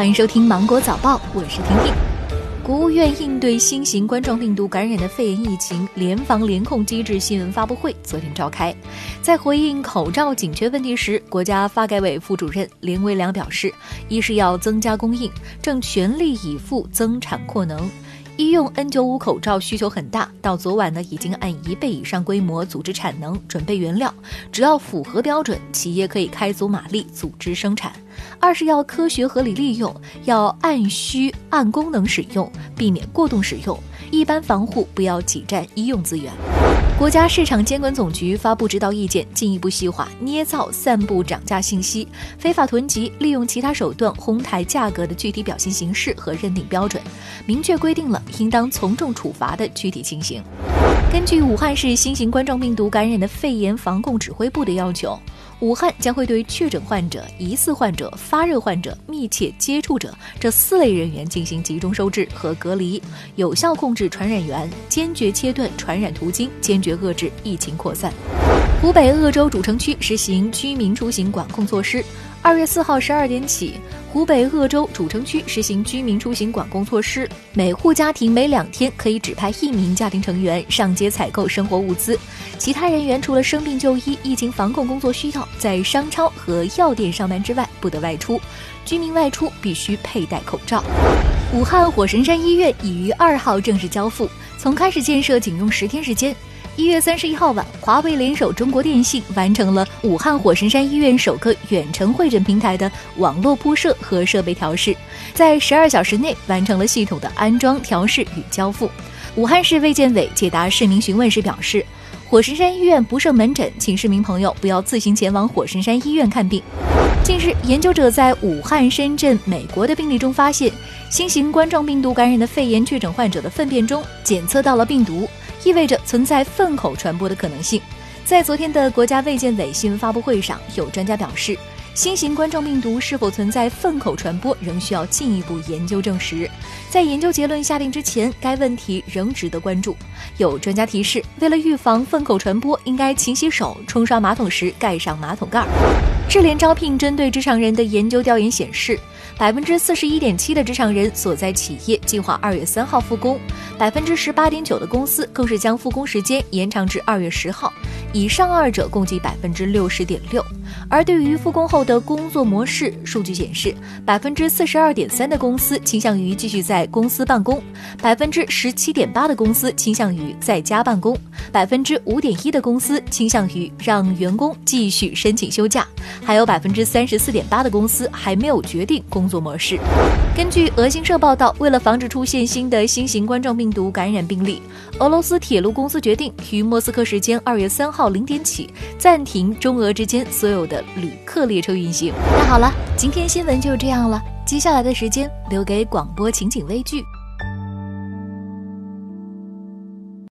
欢迎收听《芒果早报》，我是婷婷。国务院应对新型冠状病毒感染的肺炎疫情联防联控机制新闻发布会昨天召开，在回应口罩紧缺问题时，国家发改委副主任林维良表示，一是要增加供应，正全力以赴增产扩能。医用 N95 口罩需求很大，到昨晚呢，已经按一倍以上规模组织产能，准备原料。只要符合标准，企业可以开足马力组织生产。二是要科学合理利用，要按需按功能使用，避免过度使用。一般防护不要挤占医用资源。国家市场监管总局发布指导意见，进一步细化捏造、散布涨价信息、非法囤积、利用其他手段哄抬价格的具体表现形式和认定标准，明确规定了应当从重处罚的具体情形。根据武汉市新型冠状病毒感染的肺炎防控指挥部的要求。武汉将会对确诊患者、疑似患者、发热患者、密切接触者这四类人员进行集中收治和隔离，有效控制传染源，坚决切断传染途径，坚决遏制疫情扩散。湖北鄂州主城区实行居民出行管控措施。二月四号十二点起，湖北鄂州主城区实行居民出行管控措施，每户家庭每两天可以指派一名家庭成员上街采购生活物资，其他人员除了生病就医、疫情防控工作需要在商超和药店上班之外，不得外出。居民外出必须佩戴口罩。武汉火神山医院已于二号正式交付，从开始建设仅用十天时间。一月三十一号晚，华为联手中国电信完成了武汉火神山医院首个远程会诊平台的网络铺设和设备调试，在十二小时内完成了系统的安装、调试与交付。武汉市卫健委解答市民询问时表示，火神山医院不设门诊，请市民朋友不要自行前往火神山医院看病。近日，研究者在武汉、深圳、美国的病例中发现，新型冠状病毒感染的肺炎确诊患者的粪便中检测到了病毒。意味着存在粪口传播的可能性。在昨天的国家卫健委新闻发布会上，有专家表示，新型冠状病毒是否存在粪口传播，仍需要进一步研究证实。在研究结论下定之前，该问题仍值得关注。有专家提示，为了预防粪口传播，应该勤洗手，冲刷马桶时盖上马桶盖。智联招聘针对职场人的研究调研显示。百分之四十一点七的职场人所在企业计划二月三号复工，百分之十八点九的公司更是将复工时间延长至二月十号。以上二者共计百分之六十点六。而对于复工后的工作模式，数据显示，百分之四十二点三的公司倾向于继续在公司办公，百分之十七点八的公司倾向于在家办公，百分之五点一的公司倾向于让员工继续申请休假，还有百分之三十四点八的公司还没有决定工。作模式。根据俄新社报道，为了防止出现新的新型冠状病毒感染病例，俄罗斯铁路公司决定于莫斯科时间二月三号零点起暂停中俄之间所有有的旅客列车运行。那好了，今天新闻就这样了，接下来的时间留给广播情景微剧。